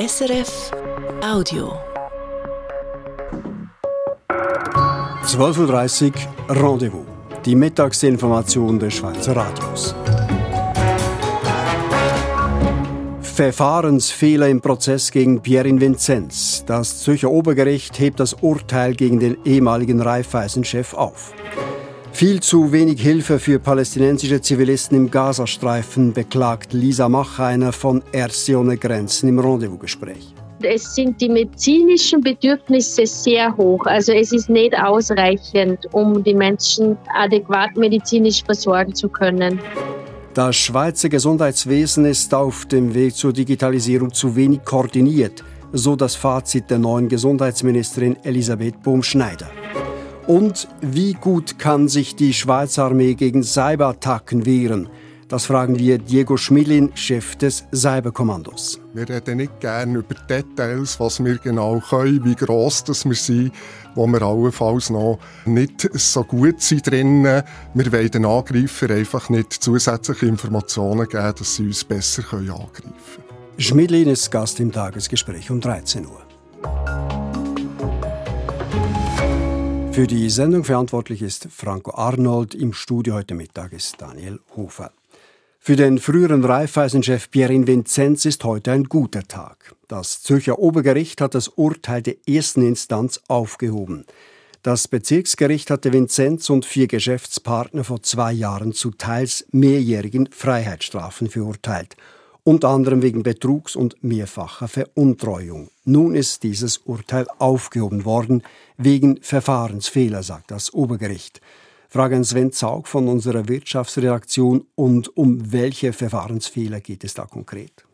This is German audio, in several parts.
SRF Audio. 12.30 Uhr Rendezvous. Die Mittagsinformation des Schweizer Radios. Verfahrensfehler im Prozess gegen Pierin Vinzenz. Das Zürcher Obergericht hebt das Urteil gegen den ehemaligen Raiffeisen-Chef auf. Viel zu wenig Hilfe für palästinensische Zivilisten im Gazastreifen, beklagt Lisa Machainer von Ärzte ohne Grenzen im Rendezvous-Gespräch. Es sind die medizinischen Bedürfnisse sehr hoch. Also es ist nicht ausreichend, um die Menschen adäquat medizinisch versorgen zu können. Das Schweizer Gesundheitswesen ist auf dem Weg zur Digitalisierung zu wenig koordiniert, so das Fazit der neuen Gesundheitsministerin Elisabeth Bohm-Schneider. Und wie gut kann sich die Schweizer Armee gegen Cyberattacken wehren? Das fragen wir Diego Schmidlin, Chef des Cyberkommandos. Wir reden nicht gerne über Details, was wir genau können, wie gross das wir sind, wo wir allenfalls noch nicht so gut sind drinnen. Wir wollen den Angreifer einfach nicht zusätzliche Informationen geben, dass sie uns besser angreifen können. Schmidlin ist Gast im Tagesgespräch um 13 Uhr. Für die Sendung verantwortlich ist Franco Arnold. Im Studio heute Mittag ist Daniel Hofer. Für den früheren Raiffeisenchef Pierin Vinzenz ist heute ein guter Tag. Das Zürcher Obergericht hat das Urteil der ersten Instanz aufgehoben. Das Bezirksgericht hatte Vinzenz und vier Geschäftspartner vor zwei Jahren zu teils mehrjährigen Freiheitsstrafen verurteilt, unter anderem wegen Betrugs und mehrfacher Veruntreuung. Nun ist dieses Urteil aufgehoben worden wegen Verfahrensfehler, sagt das Obergericht fragen Sven Zaug von unserer Wirtschaftsredaktion. Und um welche Verfahrensfehler geht es da konkret?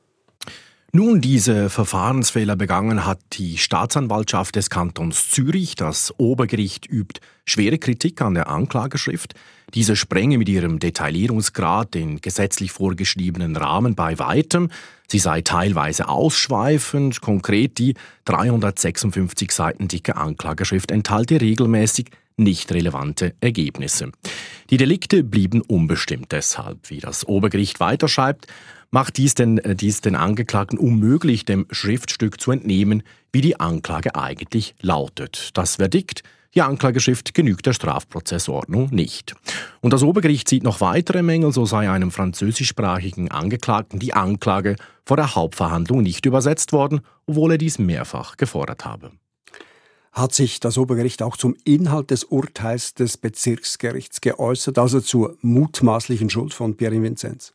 Nun, diese Verfahrensfehler begangen hat die Staatsanwaltschaft des Kantons Zürich. Das Obergericht übt schwere Kritik an der Anklageschrift. Diese sprenge mit ihrem Detaillierungsgrad den gesetzlich vorgeschriebenen Rahmen bei weitem. Sie sei teilweise ausschweifend. Konkret die 356 Seiten dicke Anklageschrift enthalte regelmäßig nicht relevante Ergebnisse. Die Delikte blieben unbestimmt deshalb. Wie das Obergericht weiterschreibt, macht dies den, äh, dies den Angeklagten unmöglich, dem Schriftstück zu entnehmen, wie die Anklage eigentlich lautet. Das Verdikt, die Anklageschrift genügt der Strafprozessordnung nicht. Und das Obergericht sieht noch weitere Mängel, so sei einem französischsprachigen Angeklagten die Anklage vor der Hauptverhandlung nicht übersetzt worden, obwohl er dies mehrfach gefordert habe. Hat sich das Obergericht auch zum Inhalt des Urteils des Bezirksgerichts geäußert, also zur mutmaßlichen Schuld von Pierre Vinzenz?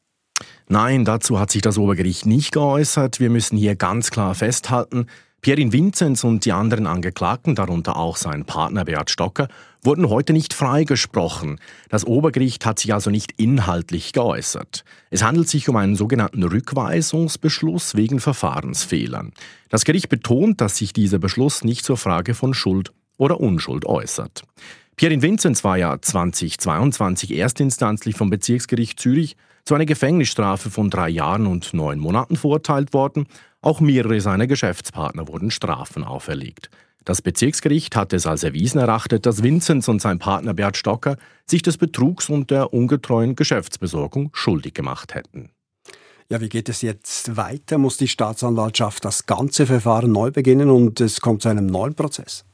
Nein, dazu hat sich das Obergericht nicht geäußert. Wir müssen hier ganz klar festhalten, Pierin Vinzenz und die anderen Angeklagten, darunter auch sein Partner Beat Stocker, wurden heute nicht freigesprochen. Das Obergericht hat sich also nicht inhaltlich geäußert. Es handelt sich um einen sogenannten Rückweisungsbeschluss wegen Verfahrensfehlern. Das Gericht betont, dass sich dieser Beschluss nicht zur Frage von Schuld oder Unschuld äußert. Pierin Vinzenz war ja 2022 erstinstanzlich vom Bezirksgericht Zürich zu einer Gefängnisstrafe von drei Jahren und neun Monaten verurteilt worden auch mehrere seiner Geschäftspartner wurden Strafen auferlegt. Das Bezirksgericht hatte es als erwiesen erachtet, dass Vinzenz und sein Partner Bert Stocker sich des Betrugs und der ungetreuen Geschäftsbesorgung schuldig gemacht hätten. Ja, wie geht es jetzt weiter? Muss die Staatsanwaltschaft das ganze Verfahren neu beginnen und es kommt zu einem neuen Prozess?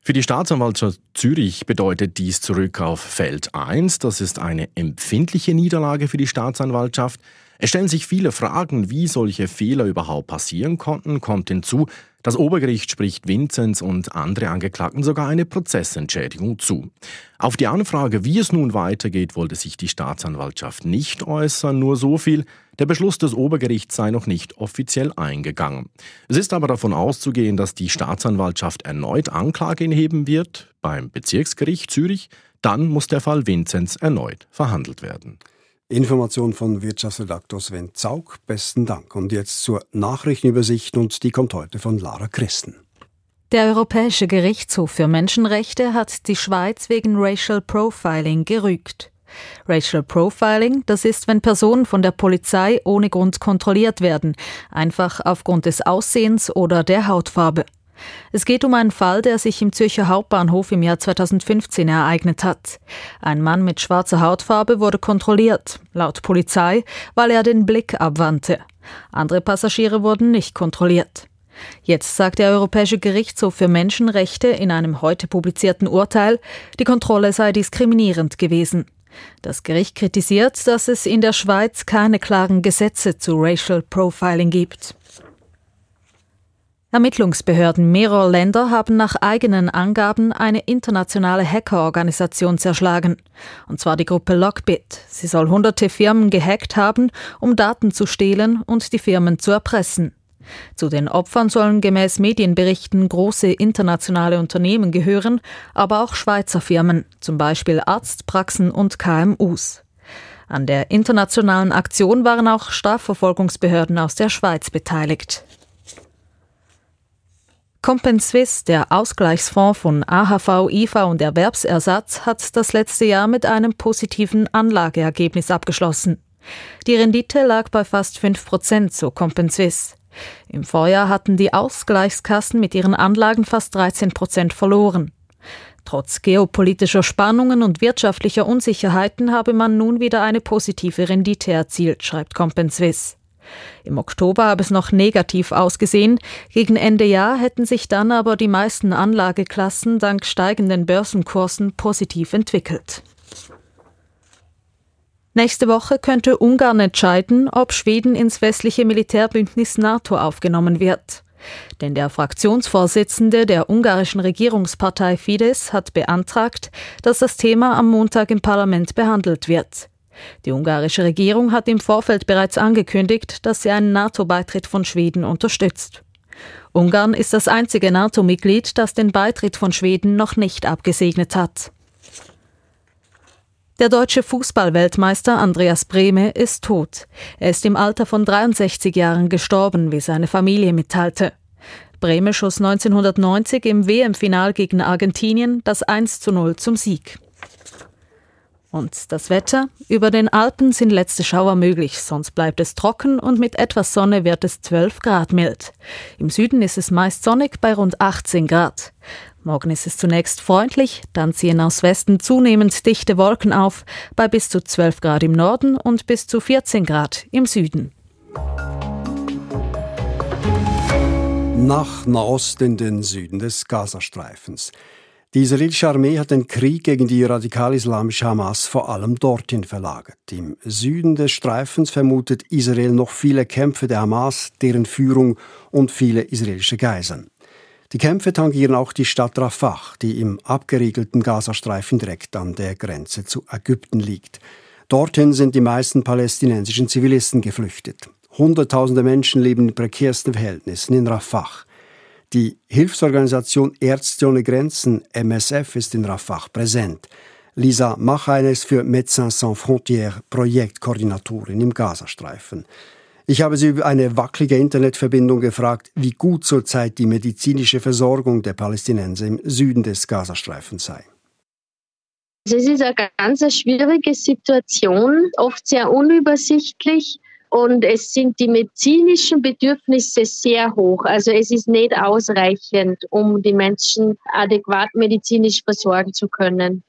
Für die Staatsanwaltschaft Zürich bedeutet dies zurück auf Feld 1. Das ist eine empfindliche Niederlage für die Staatsanwaltschaft. Es stellen sich viele Fragen, wie solche Fehler überhaupt passieren konnten, kommt hinzu, das Obergericht spricht Vinzenz und andere Angeklagten sogar eine Prozessentschädigung zu. Auf die Anfrage, wie es nun weitergeht, wollte sich die Staatsanwaltschaft nicht äußern, nur so viel, der Beschluss des Obergerichts sei noch nicht offiziell eingegangen. Es ist aber davon auszugehen, dass die Staatsanwaltschaft erneut Anklage inheben wird beim Bezirksgericht Zürich, dann muss der Fall Vinzenz erneut verhandelt werden. Information von Wirtschaftsredaktor Sven Zaug. Besten Dank. Und jetzt zur Nachrichtenübersicht und die kommt heute von Lara Christen. Der Europäische Gerichtshof für Menschenrechte hat die Schweiz wegen Racial Profiling gerügt. Racial Profiling, das ist, wenn Personen von der Polizei ohne Grund kontrolliert werden, einfach aufgrund des Aussehens oder der Hautfarbe. Es geht um einen Fall, der sich im Zürcher Hauptbahnhof im Jahr 2015 ereignet hat. Ein Mann mit schwarzer Hautfarbe wurde kontrolliert, laut Polizei, weil er den Blick abwandte. Andere Passagiere wurden nicht kontrolliert. Jetzt sagt der Europäische Gerichtshof für Menschenrechte in einem heute publizierten Urteil, die Kontrolle sei diskriminierend gewesen. Das Gericht kritisiert, dass es in der Schweiz keine klaren Gesetze zu Racial Profiling gibt. Ermittlungsbehörden mehrerer Länder haben nach eigenen Angaben eine internationale Hackerorganisation zerschlagen. Und zwar die Gruppe Lockbit. Sie soll hunderte Firmen gehackt haben, um Daten zu stehlen und die Firmen zu erpressen. Zu den Opfern sollen gemäß Medienberichten große internationale Unternehmen gehören, aber auch Schweizer Firmen, zum Beispiel Arztpraxen und KMUs. An der internationalen Aktion waren auch Strafverfolgungsbehörden aus der Schweiz beteiligt. Compenswiss, der Ausgleichsfonds von AHV, IV und Erwerbsersatz, hat das letzte Jahr mit einem positiven Anlageergebnis abgeschlossen. Die Rendite lag bei fast 5 Prozent, so Compenswiss. Im Vorjahr hatten die Ausgleichskassen mit ihren Anlagen fast 13 Prozent verloren. Trotz geopolitischer Spannungen und wirtschaftlicher Unsicherheiten habe man nun wieder eine positive Rendite erzielt, schreibt Compenswiss. Im Oktober habe es noch negativ ausgesehen, gegen Ende Jahr hätten sich dann aber die meisten Anlageklassen dank steigenden Börsenkursen positiv entwickelt. Nächste Woche könnte Ungarn entscheiden, ob Schweden ins westliche Militärbündnis NATO aufgenommen wird. Denn der Fraktionsvorsitzende der ungarischen Regierungspartei Fidesz hat beantragt, dass das Thema am Montag im Parlament behandelt wird. Die ungarische Regierung hat im Vorfeld bereits angekündigt, dass sie einen NATO-Beitritt von Schweden unterstützt. Ungarn ist das einzige NATO-Mitglied, das den Beitritt von Schweden noch nicht abgesegnet hat. Der deutsche Fußballweltmeister Andreas Brehme ist tot. Er ist im Alter von 63 Jahren gestorben, wie seine Familie mitteilte. Brehme schoss 1990 im WM-Final gegen Argentinien das 1 zu 0 zum Sieg. Und das Wetter? Über den Alpen sind letzte Schauer möglich, sonst bleibt es trocken und mit etwas Sonne wird es 12 Grad mild. Im Süden ist es meist sonnig bei rund 18 Grad. Morgen ist es zunächst freundlich, dann ziehen aus Westen zunehmend dichte Wolken auf, bei bis zu 12 Grad im Norden und bis zu 14 Grad im Süden. Nach Nahost in den Süden des Gazastreifens. Die israelische Armee hat den Krieg gegen die radikal-islamische Hamas vor allem dorthin verlagert. Im Süden des Streifens vermutet Israel noch viele Kämpfe der Hamas, deren Führung und viele israelische Geiseln. Die Kämpfe tangieren auch die Stadt Rafah, die im abgeriegelten Gazastreifen direkt an der Grenze zu Ägypten liegt. Dorthin sind die meisten palästinensischen Zivilisten geflüchtet. Hunderttausende Menschen leben in prekärsten Verhältnissen in Rafah. Die Hilfsorganisation Ärzte ohne Grenzen, MSF, ist in Rafah präsent. Lisa Machainer ist für Médecins Sans Frontières Projektkoordinatorin im Gazastreifen. Ich habe sie über eine wackelige Internetverbindung gefragt, wie gut zurzeit die medizinische Versorgung der Palästinenser im Süden des Gazastreifens sei. Es ist eine ganz schwierige Situation, oft sehr unübersichtlich. Und es sind die medizinischen Bedürfnisse sehr hoch. Also es ist nicht ausreichend, um die Menschen adäquat medizinisch versorgen zu können.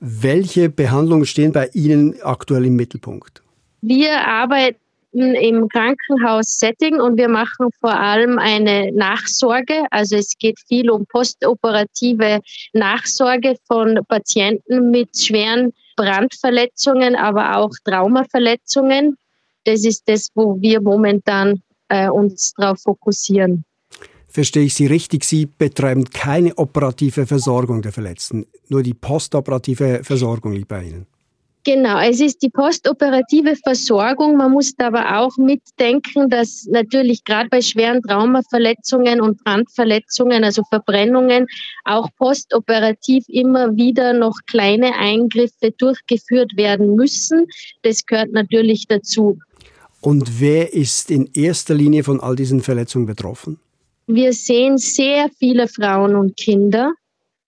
Welche Behandlungen stehen bei Ihnen aktuell im Mittelpunkt? Wir arbeiten im Krankenhaus-Setting und wir machen vor allem eine Nachsorge. Also es geht viel um postoperative Nachsorge von Patienten mit schweren Brandverletzungen, aber auch Traumaverletzungen das ist das, wo wir momentan äh, uns darauf fokussieren. Verstehe ich Sie richtig? Sie betreiben keine operative Versorgung der Verletzten, nur die postoperative Versorgung liegt bei Ihnen. Genau, es ist die postoperative Versorgung. Man muss aber auch mitdenken, dass natürlich gerade bei schweren Traumaverletzungen und Brandverletzungen, also Verbrennungen, auch postoperativ immer wieder noch kleine Eingriffe durchgeführt werden müssen. Das gehört natürlich dazu. Und wer ist in erster Linie von all diesen Verletzungen betroffen? Wir sehen sehr viele Frauen und Kinder.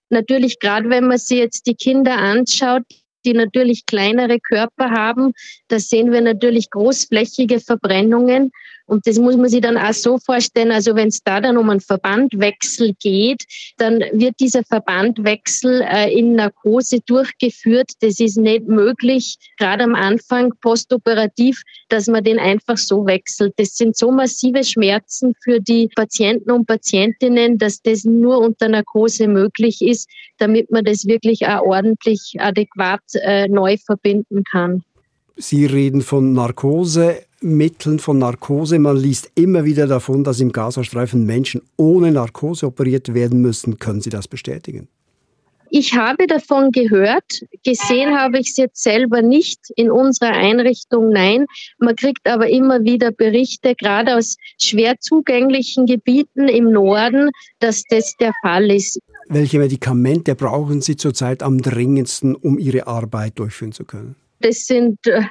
Natürlich, gerade wenn man sich jetzt die Kinder anschaut, die natürlich kleinere Körper haben, da sehen wir natürlich großflächige Verbrennungen. Und das muss man sich dann auch so vorstellen, also wenn es da dann um einen Verbandwechsel geht, dann wird dieser Verbandwechsel äh, in Narkose durchgeführt. Das ist nicht möglich, gerade am Anfang postoperativ, dass man den einfach so wechselt. Das sind so massive Schmerzen für die Patienten und Patientinnen, dass das nur unter Narkose möglich ist, damit man das wirklich auch ordentlich adäquat äh, neu verbinden kann. Sie reden von Narkosemitteln, von Narkose. Man liest immer wieder davon, dass im Gazastreifen Menschen ohne Narkose operiert werden müssen. Können Sie das bestätigen? Ich habe davon gehört, gesehen habe ich es jetzt selber nicht in unserer Einrichtung, nein. Man kriegt aber immer wieder Berichte, gerade aus schwer zugänglichen Gebieten im Norden, dass das der Fall ist. Welche Medikamente brauchen Sie zurzeit am dringendsten, um Ihre Arbeit durchführen zu können? Das sind äh,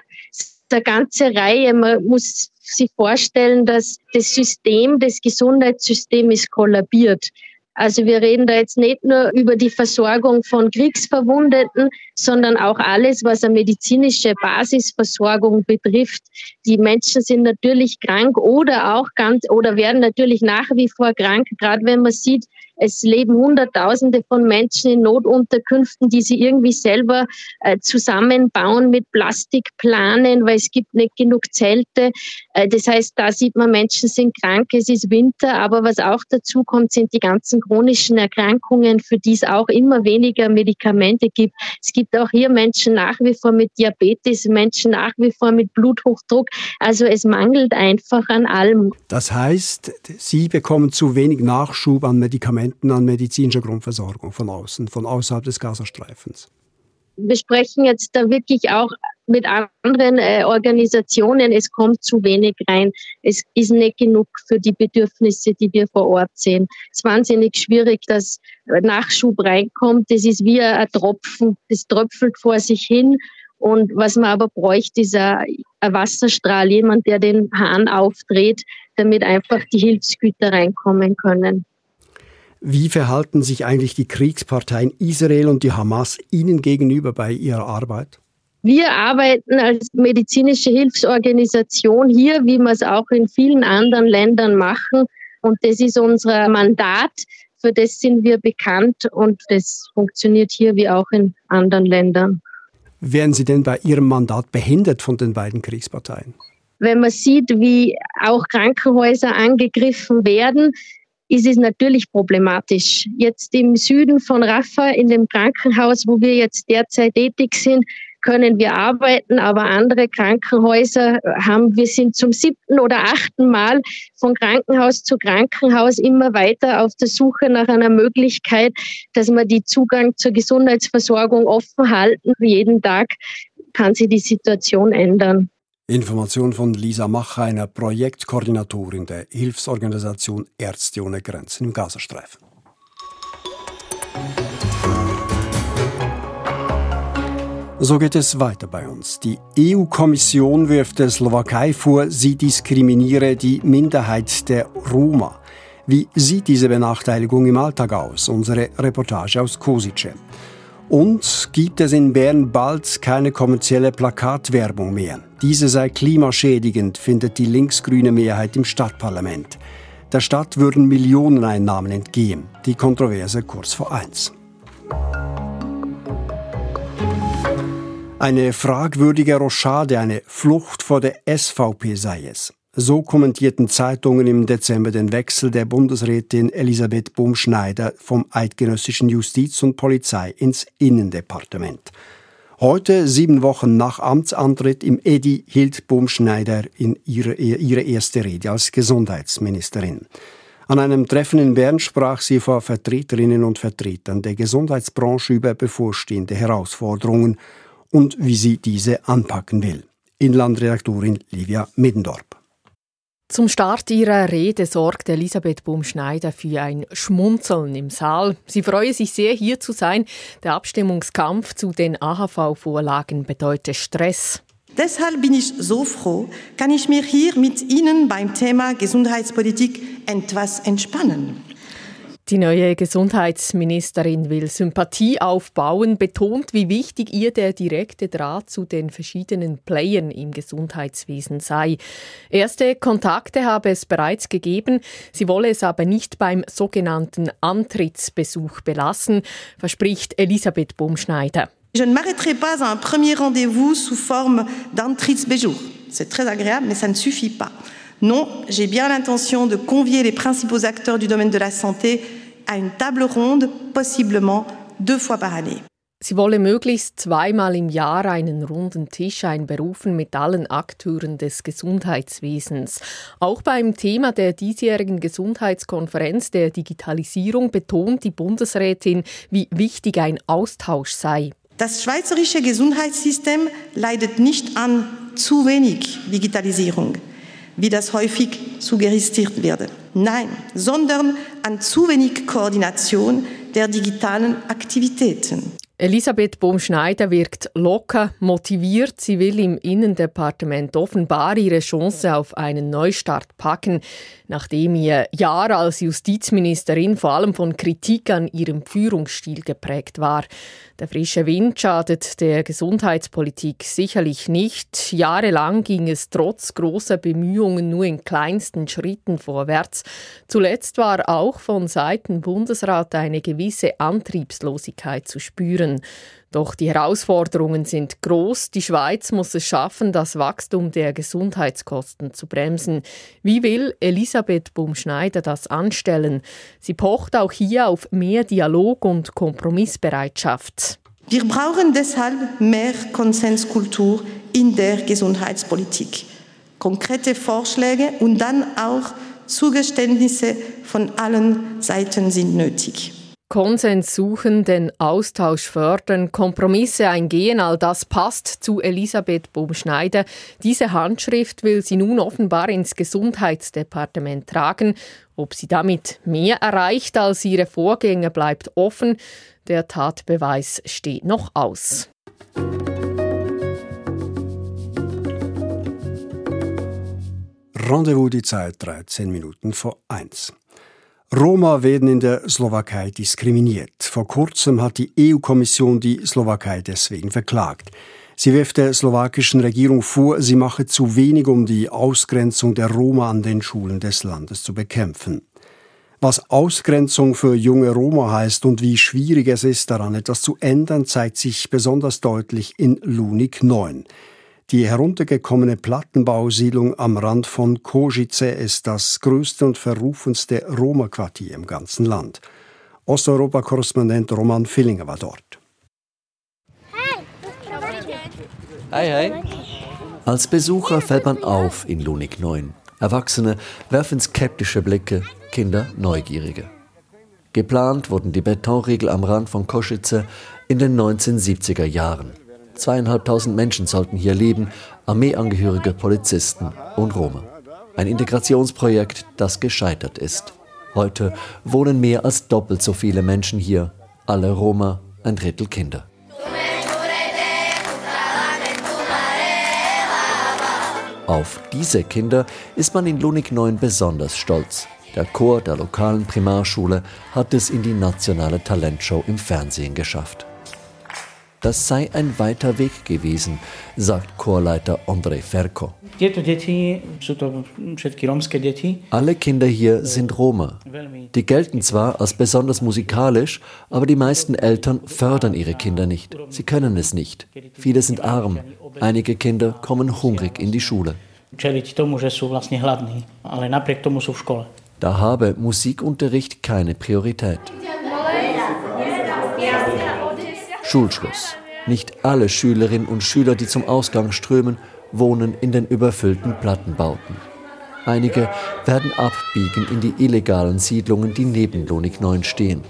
eine ganze Reihe. Man muss sich vorstellen, dass das System, das Gesundheitssystem ist kollabiert. Also wir reden da jetzt nicht nur über die Versorgung von Kriegsverwundeten, sondern auch alles, was eine medizinische Basisversorgung betrifft. Die Menschen sind natürlich krank oder auch ganz oder werden natürlich nach wie vor krank, gerade wenn man sieht, es leben Hunderttausende von Menschen in Notunterkünften, die sie irgendwie selber äh, zusammenbauen mit Plastikplanen, weil es gibt nicht genug Zelte. Äh, das heißt, da sieht man, Menschen sind krank, es ist Winter, aber was auch dazu kommt, sind die ganzen chronischen Erkrankungen, für die es auch immer weniger Medikamente gibt. Es gibt auch hier Menschen nach wie vor mit Diabetes, Menschen nach wie vor mit Bluthochdruck. Also es mangelt einfach an allem. Das heißt, Sie bekommen zu wenig Nachschub an Medikamenten Medikamenten an medizinischer Grundversorgung von außen, von außerhalb des Gazastreifens? Wir sprechen jetzt da wirklich auch mit anderen äh, Organisationen. Es kommt zu wenig rein. Es ist nicht genug für die Bedürfnisse, die wir vor Ort sehen. Es ist wahnsinnig schwierig, dass Nachschub reinkommt. Das ist wie ein Tropfen. Das tröpfelt vor sich hin. Und was man aber bräuchte, ist ein, ein Wasserstrahl, jemand, der den Hahn aufdreht, damit einfach die Hilfsgüter reinkommen können. Wie verhalten sich eigentlich die Kriegsparteien Israel und die Hamas Ihnen gegenüber bei Ihrer Arbeit? Wir arbeiten als medizinische Hilfsorganisation hier, wie wir es auch in vielen anderen Ländern machen. Und das ist unser Mandat. Für das sind wir bekannt und das funktioniert hier wie auch in anderen Ländern. Werden Sie denn bei Ihrem Mandat behindert von den beiden Kriegsparteien? Wenn man sieht, wie auch Krankenhäuser angegriffen werden, ist es natürlich problematisch. Jetzt im Süden von Rafah, in dem Krankenhaus, wo wir jetzt derzeit tätig sind, können wir arbeiten, aber andere Krankenhäuser haben, wir sind zum siebten oder achten Mal von Krankenhaus zu Krankenhaus immer weiter auf der Suche nach einer Möglichkeit, dass wir die Zugang zur Gesundheitsversorgung offen halten. Jeden Tag kann sich die Situation ändern. Information von Lisa Mach, einer Projektkoordinatorin der Hilfsorganisation Ärzte ohne Grenzen im Gazastreifen. So geht es weiter bei uns. Die EU-Kommission wirft der Slowakei vor, sie diskriminiere die Minderheit der Roma. Wie sieht diese Benachteiligung im Alltag aus? Unsere Reportage aus Kosice. Und gibt es in Bern bald keine kommerzielle Plakatwerbung mehr? Diese sei klimaschädigend, findet die linksgrüne Mehrheit im Stadtparlament. Der Stadt würden Millioneneinnahmen entgehen. Die Kontroverse kurz vor eins. Eine fragwürdige Rochade, eine Flucht vor der SVP sei es. So kommentierten Zeitungen im Dezember den Wechsel der Bundesrätin Elisabeth Bumschneider vom eidgenössischen Justiz und Polizei ins Innendepartement. Heute, sieben Wochen nach Amtsantritt im EDI, hielt Bumschneider ihre, ihre erste Rede als Gesundheitsministerin. An einem Treffen in Bern sprach sie vor Vertreterinnen und Vertretern der Gesundheitsbranche über bevorstehende Herausforderungen und wie sie diese anpacken will. Inlandredaktorin Livia Middendorp. Zum Start ihrer Rede sorgt Elisabeth Bumschneider für ein Schmunzeln im Saal. Sie freue sich sehr, hier zu sein. Der Abstimmungskampf zu den AHV-Vorlagen bedeutet Stress. Deshalb bin ich so froh, kann ich mich hier mit Ihnen beim Thema Gesundheitspolitik etwas entspannen. Die neue Gesundheitsministerin will Sympathie aufbauen, betont, wie wichtig ihr der direkte Draht zu den verschiedenen Playern im Gesundheitswesen sei. Erste Kontakte habe es bereits gegeben, sie wolle es aber nicht beim sogenannten Antrittsbesuch belassen, verspricht Elisabeth Baumschneider. Je ne m'arrêterai pas à un premier rendez-vous sous forme d'Antrittsbesuch. C'est très agréable, mais ça ne suffit pas. Non, j'ai bien l'intention de convier les principaux acteurs du domaine de la santé à une table ronde, possiblement deux fois par année. Sie wolle möglichst zweimal im Jahr einen runden Tisch einberufen mit allen Akteuren des Gesundheitswesens. Auch beim Thema der diesjährigen Gesundheitskonferenz der Digitalisierung betont die Bundesrätin, wie wichtig ein Austausch sei. Das schweizerische Gesundheitssystem leidet nicht an zu wenig Digitalisierung wie das häufig suggeriert wird. Nein, sondern an zu wenig Koordination der digitalen Aktivitäten. Elisabeth Bohm-Schneider wirkt locker, motiviert. Sie will im Innendepartement offenbar ihre Chance auf einen Neustart packen, nachdem ihr Jahr als Justizministerin vor allem von Kritik an ihrem Führungsstil geprägt war. Der frische Wind schadet der Gesundheitspolitik sicherlich nicht. Jahrelang ging es trotz großer Bemühungen nur in kleinsten Schritten vorwärts. Zuletzt war auch von Seiten Bundesrat eine gewisse Antriebslosigkeit zu spüren. Doch die Herausforderungen sind groß. Die Schweiz muss es schaffen, das Wachstum der Gesundheitskosten zu bremsen. Wie will Elisabeth Bumschneider das anstellen? Sie pocht auch hier auf mehr Dialog und Kompromissbereitschaft. Wir brauchen deshalb mehr Konsenskultur in der Gesundheitspolitik. Konkrete Vorschläge und dann auch Zugeständnisse von allen Seiten sind nötig. Konsens suchen, den Austausch fördern, Kompromisse eingehen, all das passt zu Elisabeth Bohm-Schneider. Diese Handschrift will sie nun offenbar ins Gesundheitsdepartement tragen. Ob sie damit mehr erreicht als ihre Vorgänger, bleibt offen. Der Tatbeweis steht noch aus. Rendezvous die Zeit 13 Minuten vor 1. Roma werden in der Slowakei diskriminiert. Vor kurzem hat die EU-Kommission die Slowakei deswegen verklagt. Sie wirft der slowakischen Regierung vor, sie mache zu wenig, um die Ausgrenzung der Roma an den Schulen des Landes zu bekämpfen. Was Ausgrenzung für junge Roma heißt und wie schwierig es ist, daran etwas zu ändern, zeigt sich besonders deutlich in Lunik 9. Die heruntergekommene Plattenbausiedlung am Rand von Košice ist das größte und verrufenste Roma-Quartier im ganzen Land. Osteuropa-Korrespondent Roman Fillinger war dort. Hi, hi. Als Besucher fällt man auf in Lunik 9. Erwachsene werfen skeptische Blicke, Kinder neugierige. Geplant wurden die Betonriegel am Rand von Košice in den 1970er Jahren. Zweieinhalbtausend Menschen sollten hier leben, Armeeangehörige, Polizisten und Roma. Ein Integrationsprojekt, das gescheitert ist. Heute wohnen mehr als doppelt so viele Menschen hier, alle Roma, ein Drittel Kinder. Auf diese Kinder ist man in Lunik 9 besonders stolz. Der Chor der lokalen Primarschule hat es in die nationale Talentshow im Fernsehen geschafft. Das sei ein weiter Weg gewesen, sagt Chorleiter Andrei Ferko. Alle Kinder hier sind Roma. Die gelten zwar als besonders musikalisch, aber die meisten Eltern fördern ihre Kinder nicht. Sie können es nicht. Viele sind arm. Einige Kinder kommen hungrig in die Schule. Da habe Musikunterricht keine Priorität. Schulschluss. Nicht alle Schülerinnen und Schüler, die zum Ausgang strömen, wohnen in den überfüllten Plattenbauten. Einige werden abbiegen in die illegalen Siedlungen, die neben Lonig 9 stehen.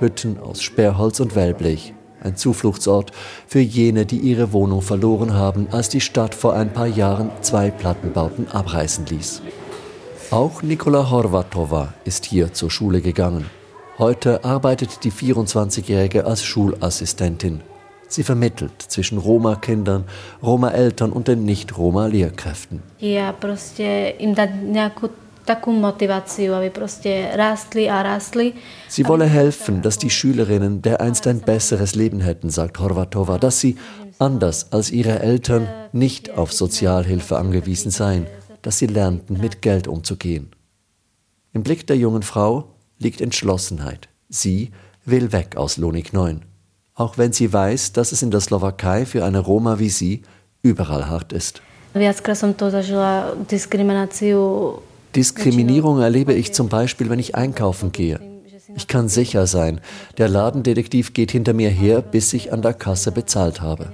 Hütten aus Sperrholz und Wellblech. Ein Zufluchtsort für jene, die ihre Wohnung verloren haben, als die Stadt vor ein paar Jahren zwei Plattenbauten abreißen ließ. Auch Nikola Horvatova ist hier zur Schule gegangen. Heute arbeitet die 24-Jährige als Schulassistentin. Sie vermittelt zwischen Roma-Kindern, Roma-Eltern und den Nicht-Roma-Lehrkräften. Sie wolle helfen, dass die Schülerinnen dereinst ein besseres Leben hätten, sagt Horvatova, dass sie, anders als ihre Eltern, nicht auf Sozialhilfe angewiesen seien, dass sie lernten, mit Geld umzugehen. Im Blick der jungen Frau liegt Entschlossenheit. Sie will weg aus Lunik 9, auch wenn sie weiß, dass es in der Slowakei für eine Roma wie sie überall hart ist. Diskriminierung erlebe ich zum Beispiel, wenn ich einkaufen gehe. Ich kann sicher sein, der Ladendetektiv geht hinter mir her, bis ich an der Kasse bezahlt habe.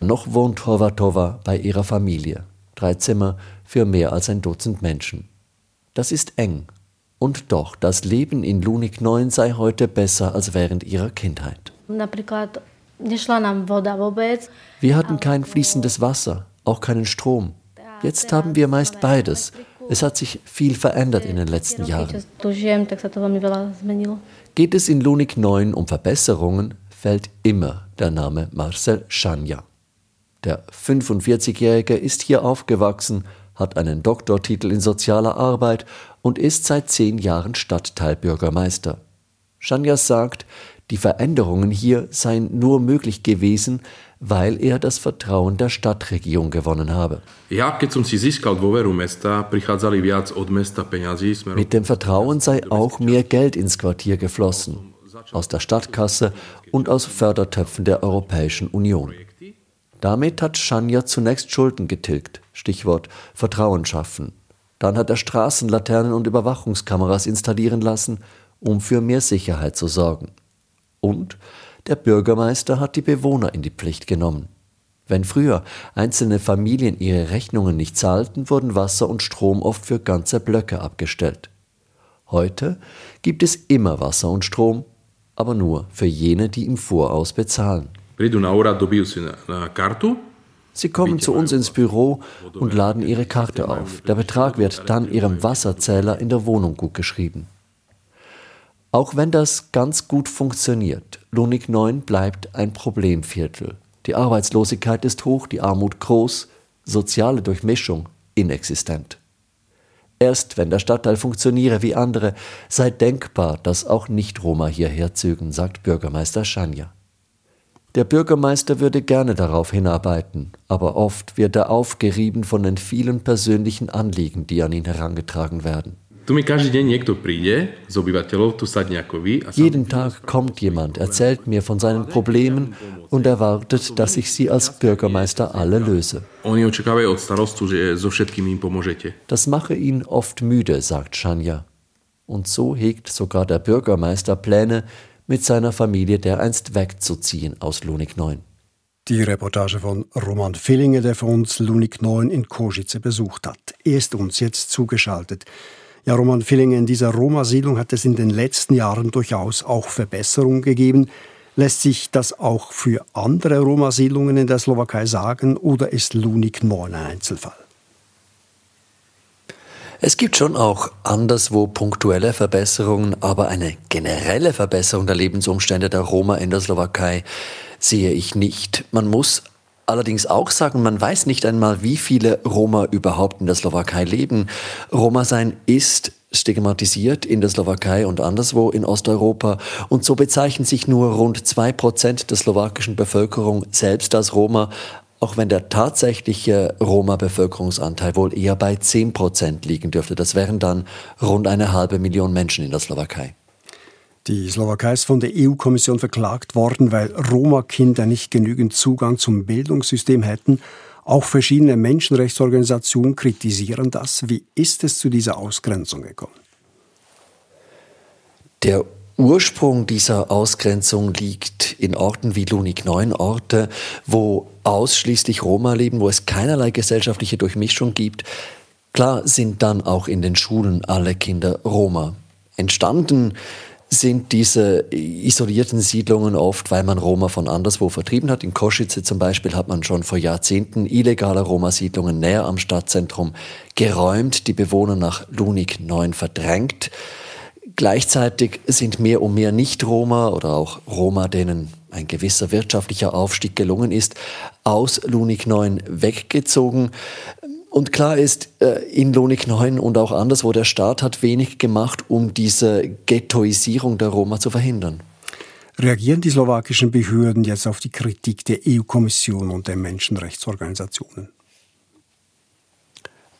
Noch wohnt Horvatova bei ihrer Familie. Drei Zimmer für mehr als ein Dutzend Menschen. Das ist eng. Und doch, das Leben in Lunik 9 sei heute besser als während ihrer Kindheit. Wir hatten kein fließendes Wasser, auch keinen Strom. Jetzt haben wir meist beides. Es hat sich viel verändert in den letzten Jahren. Geht es in Lunik 9 um Verbesserungen, fällt immer der Name Marcel Schanja. Der 45-Jährige ist hier aufgewachsen, hat einen Doktortitel in sozialer Arbeit und ist seit zehn Jahren Stadtteilbürgermeister. Schanja sagt, die Veränderungen hier seien nur möglich gewesen, weil er das Vertrauen der Stadtregierung gewonnen habe. Mit dem Vertrauen sei auch mehr Geld ins Quartier geflossen, aus der Stadtkasse und aus Fördertöpfen der Europäischen Union. Damit hat Schanja zunächst Schulden getilgt, Stichwort Vertrauen schaffen. Dann hat er Straßenlaternen und Überwachungskameras installieren lassen, um für mehr Sicherheit zu sorgen. Und der Bürgermeister hat die Bewohner in die Pflicht genommen. Wenn früher einzelne Familien ihre Rechnungen nicht zahlten, wurden Wasser und Strom oft für ganze Blöcke abgestellt. Heute gibt es immer Wasser und Strom, aber nur für jene, die im Voraus bezahlen. Sie kommen zu uns ins Büro und laden ihre Karte auf. Der Betrag wird dann ihrem Wasserzähler in der Wohnung gutgeschrieben. Auch wenn das ganz gut funktioniert, Lunik 9 bleibt ein Problemviertel. Die Arbeitslosigkeit ist hoch, die Armut groß, soziale Durchmischung inexistent. Erst wenn der Stadtteil funktioniere wie andere, sei denkbar, dass auch Nicht-Roma hierher zögen, sagt Bürgermeister Schanja. Der Bürgermeister würde gerne darauf hinarbeiten, aber oft wird er aufgerieben von den vielen persönlichen Anliegen, die an ihn herangetragen werden. Jeden Tag kommt jemand, erzählt mir von seinen Problemen und erwartet, dass ich sie als Bürgermeister alle löse. Das mache ihn oft müde, sagt Shania. Und so hegt sogar der Bürgermeister Pläne, mit seiner Familie dereinst wegzuziehen aus Lunik 9. Die Reportage von Roman Fillinger, der für uns Lunik 9 in Kosice besucht hat. Er ist uns jetzt zugeschaltet. Ja, Roman Fillinger, in dieser Roma-Siedlung hat es in den letzten Jahren durchaus auch Verbesserungen gegeben. Lässt sich das auch für andere Roma-Siedlungen in der Slowakei sagen oder ist Lunik 9 ein Einzelfall? Es gibt schon auch anderswo punktuelle Verbesserungen, aber eine generelle Verbesserung der Lebensumstände der Roma in der Slowakei sehe ich nicht. Man muss allerdings auch sagen, man weiß nicht einmal, wie viele Roma überhaupt in der Slowakei leben. Roma sein ist stigmatisiert in der Slowakei und anderswo in Osteuropa. Und so bezeichnen sich nur rund zwei Prozent der slowakischen Bevölkerung selbst als Roma, auch wenn der tatsächliche Roma-Bevölkerungsanteil wohl eher bei zehn Prozent liegen dürfte. Das wären dann rund eine halbe Million Menschen in der Slowakei. Die Slowakei ist von der EU-Kommission verklagt worden, weil Roma-Kinder nicht genügend Zugang zum Bildungssystem hätten. Auch verschiedene Menschenrechtsorganisationen kritisieren das. Wie ist es zu dieser Ausgrenzung gekommen? Der Ursprung dieser Ausgrenzung liegt in Orten wie Lunik 9, Orte, wo ausschließlich Roma leben, wo es keinerlei gesellschaftliche Durchmischung gibt. Klar sind dann auch in den Schulen alle Kinder Roma. Entstanden sind diese isolierten Siedlungen oft, weil man Roma von anderswo vertrieben hat. In Kosice zum Beispiel hat man schon vor Jahrzehnten illegale Roma-Siedlungen näher am Stadtzentrum geräumt, die Bewohner nach Lunik 9 verdrängt. Gleichzeitig sind mehr und mehr Nicht-Roma oder auch Roma, denen ein gewisser wirtschaftlicher Aufstieg gelungen ist, aus Lunik 9 weggezogen. Und klar ist, äh, in Lonik 9 und auch anderswo, der Staat hat wenig gemacht, um diese Ghettoisierung der Roma zu verhindern. Reagieren die slowakischen Behörden jetzt auf die Kritik der EU-Kommission und der Menschenrechtsorganisationen?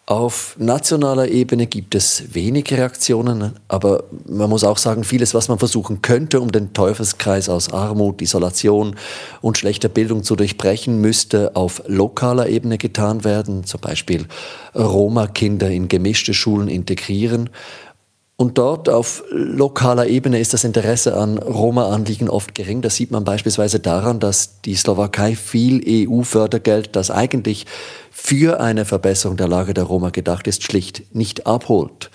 Auf nationaler Ebene gibt es wenig Reaktionen, aber man muss auch sagen, vieles, was man versuchen könnte, um den Teufelskreis aus Armut, Isolation und schlechter Bildung zu durchbrechen, müsste auf lokaler Ebene getan werden, zum Beispiel Roma-Kinder in gemischte Schulen integrieren. Und dort auf lokaler Ebene ist das Interesse an Roma-Anliegen oft gering. Das sieht man beispielsweise daran, dass die Slowakei viel EU-Fördergeld, das eigentlich für eine Verbesserung der Lage der Roma gedacht ist, schlicht nicht abholt.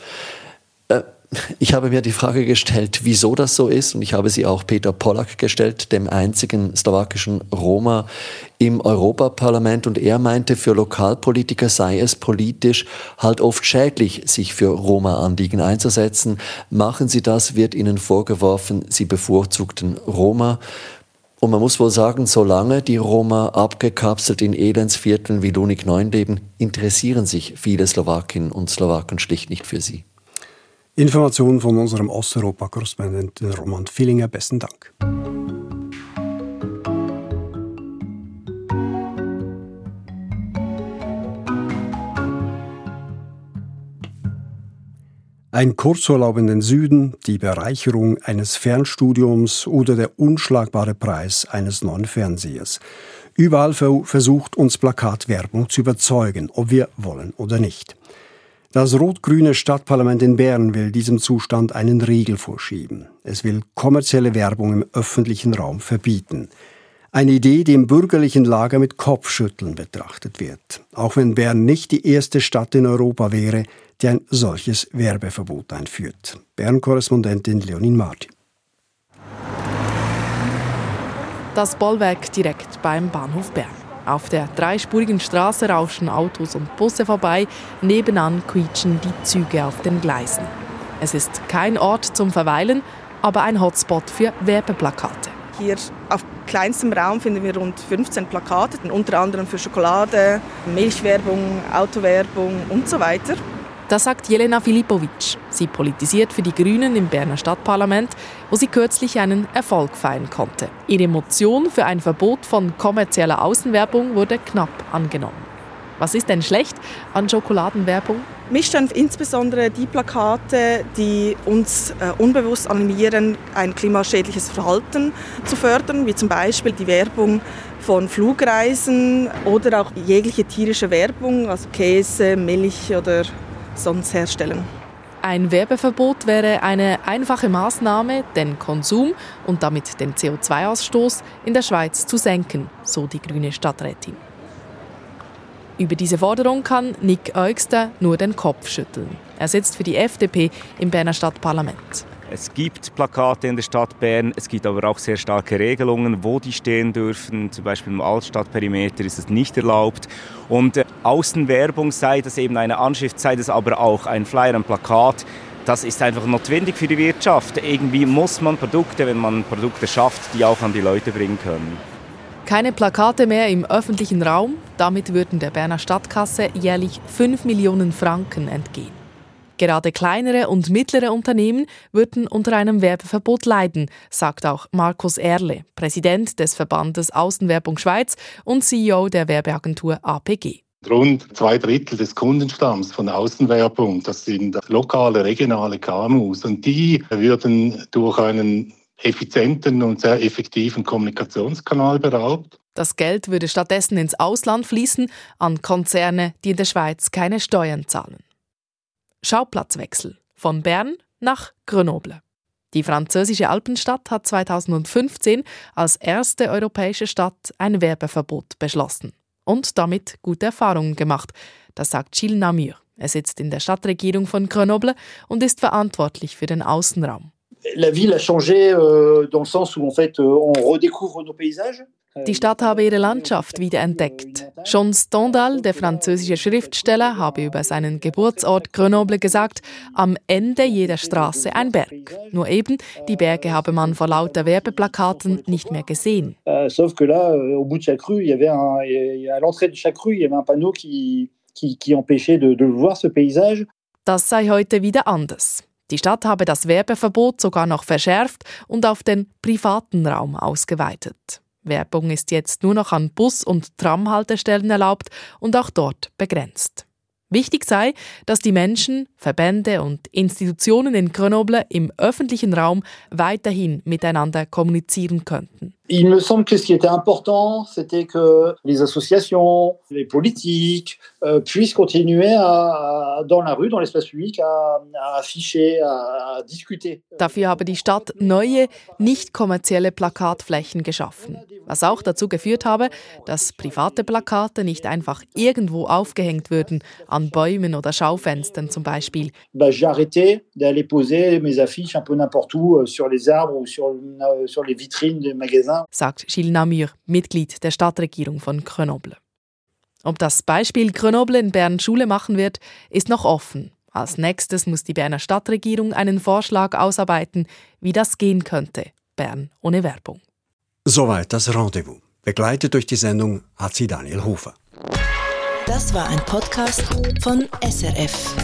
Ich habe mir die Frage gestellt, wieso das so ist, und ich habe sie auch Peter Pollack gestellt, dem einzigen slowakischen Roma im Europaparlament, und er meinte, für Lokalpolitiker sei es politisch halt oft schädlich, sich für Roma-Anliegen einzusetzen. Machen Sie das, wird Ihnen vorgeworfen, Sie bevorzugten Roma. Und man muss wohl sagen, solange die Roma abgekapselt in Elendsvierteln wie Lunik 9 leben, interessieren sich viele Slowakinnen und Slowaken schlicht nicht für sie. Informationen von unserem Osteuropa-Korrespondenten Roman Villinger. Besten Dank. Ein Kurzurlaub in den Süden, die Bereicherung eines Fernstudiums oder der unschlagbare Preis eines neuen Fernsehers. Überall versucht uns Plakatwerbung zu überzeugen, ob wir wollen oder nicht. Das rot-grüne Stadtparlament in Bern will diesem Zustand einen Riegel vorschieben. Es will kommerzielle Werbung im öffentlichen Raum verbieten. Eine Idee, die im bürgerlichen Lager mit Kopfschütteln betrachtet wird. Auch wenn Bern nicht die erste Stadt in Europa wäre, die ein solches Werbeverbot einführt. Bern-Korrespondentin Leonin Martin. Das Bollwerk direkt beim Bahnhof Bern. Auf der dreispurigen Straße rauschen Autos und Busse vorbei, nebenan quietschen die Züge auf den Gleisen. Es ist kein Ort zum Verweilen, aber ein Hotspot für Werbeplakate. Hier auf kleinstem Raum finden wir rund 15 Plakate, unter anderem für Schokolade, Milchwerbung, Autowerbung und so weiter. Das sagt Jelena Filipovic. Sie politisiert für die Grünen im Berner Stadtparlament, wo sie kürzlich einen Erfolg feiern konnte. Ihre Motion für ein Verbot von kommerzieller Außenwerbung wurde knapp angenommen. Was ist denn schlecht an Schokoladenwerbung? Mich stören insbesondere die Plakate, die uns äh, unbewusst animieren, ein klimaschädliches Verhalten zu fördern, wie zum Beispiel die Werbung von Flugreisen oder auch jegliche tierische Werbung, also Käse, Milch oder sonst herstellen. Ein Werbeverbot wäre eine einfache Maßnahme, den Konsum und damit den CO2-Ausstoß in der Schweiz zu senken, so die grüne Stadträtin. Über diese Forderung kann Nick Eugster nur den Kopf schütteln. Er sitzt für die FDP im Berner Stadtparlament. Es gibt Plakate in der Stadt Bern, es gibt aber auch sehr starke Regelungen, wo die stehen dürfen. Zum Beispiel im Altstadtperimeter ist es nicht erlaubt. Und äh, Außenwerbung, sei das eben eine Anschrift, sei das aber auch ein Flyer, ein Plakat, das ist einfach notwendig für die Wirtschaft. Irgendwie muss man Produkte, wenn man Produkte schafft, die auch an die Leute bringen können. Keine Plakate mehr im öffentlichen Raum. Damit würden der Berner Stadtkasse jährlich 5 Millionen Franken entgehen. Gerade kleinere und mittlere Unternehmen würden unter einem Werbeverbot leiden, sagt auch Markus Erle, Präsident des Verbandes Außenwerbung Schweiz und CEO der Werbeagentur APG. Rund zwei Drittel des Kundenstamms von Außenwerbung, das sind lokale, regionale KMUs und die würden durch einen effizienten und sehr effektiven Kommunikationskanal beraubt. Das Geld würde stattdessen ins Ausland fließen, an Konzerne, die in der Schweiz keine Steuern zahlen. Schauplatzwechsel von Bern nach Grenoble. Die französische Alpenstadt hat 2015 als erste europäische Stadt ein Werbeverbot beschlossen und damit gute Erfahrungen gemacht. Das sagt Gilles Namur. Er sitzt in der Stadtregierung von Grenoble und ist verantwortlich für den Außenraum. La ville a changé euh, dans le sens où en fait euh, on redécouvre nos paysages. Die Stadt habe ihre Landschaft wiederentdeckt. Jean Stendhal, der französische Schriftsteller, habe über seinen Geburtsort Grenoble gesagt, am Ende jeder Straße ein Berg. Nur eben, die Berge habe man vor lauter Werbeplakaten nicht mehr gesehen. Sauf que là, au bout de chaque rue, il y avait un, à l'entrée de chaque rue, il y avait un panneau qui qui, qui empêchait de, de voir ce paysage. Das sei heute wieder anders. Die Stadt habe das Werbeverbot sogar noch verschärft und auf den privaten Raum ausgeweitet. Werbung ist jetzt nur noch an Bus- und Tramhaltestellen erlaubt und auch dort begrenzt. Wichtig sei, dass die Menschen, Verbände und Institutionen in Grenoble im öffentlichen Raum weiterhin miteinander kommunizieren könnten. Il me semble que ce qui était important, c'était que les associations, les politiques euh, puissent continuer à, à, dans la rue, dans l'espace public, à, à afficher, à, discuter. Dafür habe die Stadt neue, nicht kommerzielle Plakatflächen geschaffen, was auch dazu geführt habe, dass private Plakate nicht einfach irgendwo aufgehängt würden, an Bäumen oder Schaufenstern zum Beispiel. Bah, J'ai arrêté d'aller poser mes affiches un peu n'importe où, euh, sur les arbres ou sur, euh, sur les vitrines des magasins sagt Gilles Namur, Mitglied der Stadtregierung von Grenoble. Ob das Beispiel Grenoble in Bern Schule machen wird, ist noch offen. Als nächstes muss die Berner Stadtregierung einen Vorschlag ausarbeiten, wie das gehen könnte. Bern ohne Werbung. Soweit das Rendezvous. Begleitet durch die Sendung hat sie Daniel Hofer. Das war ein Podcast von SRF.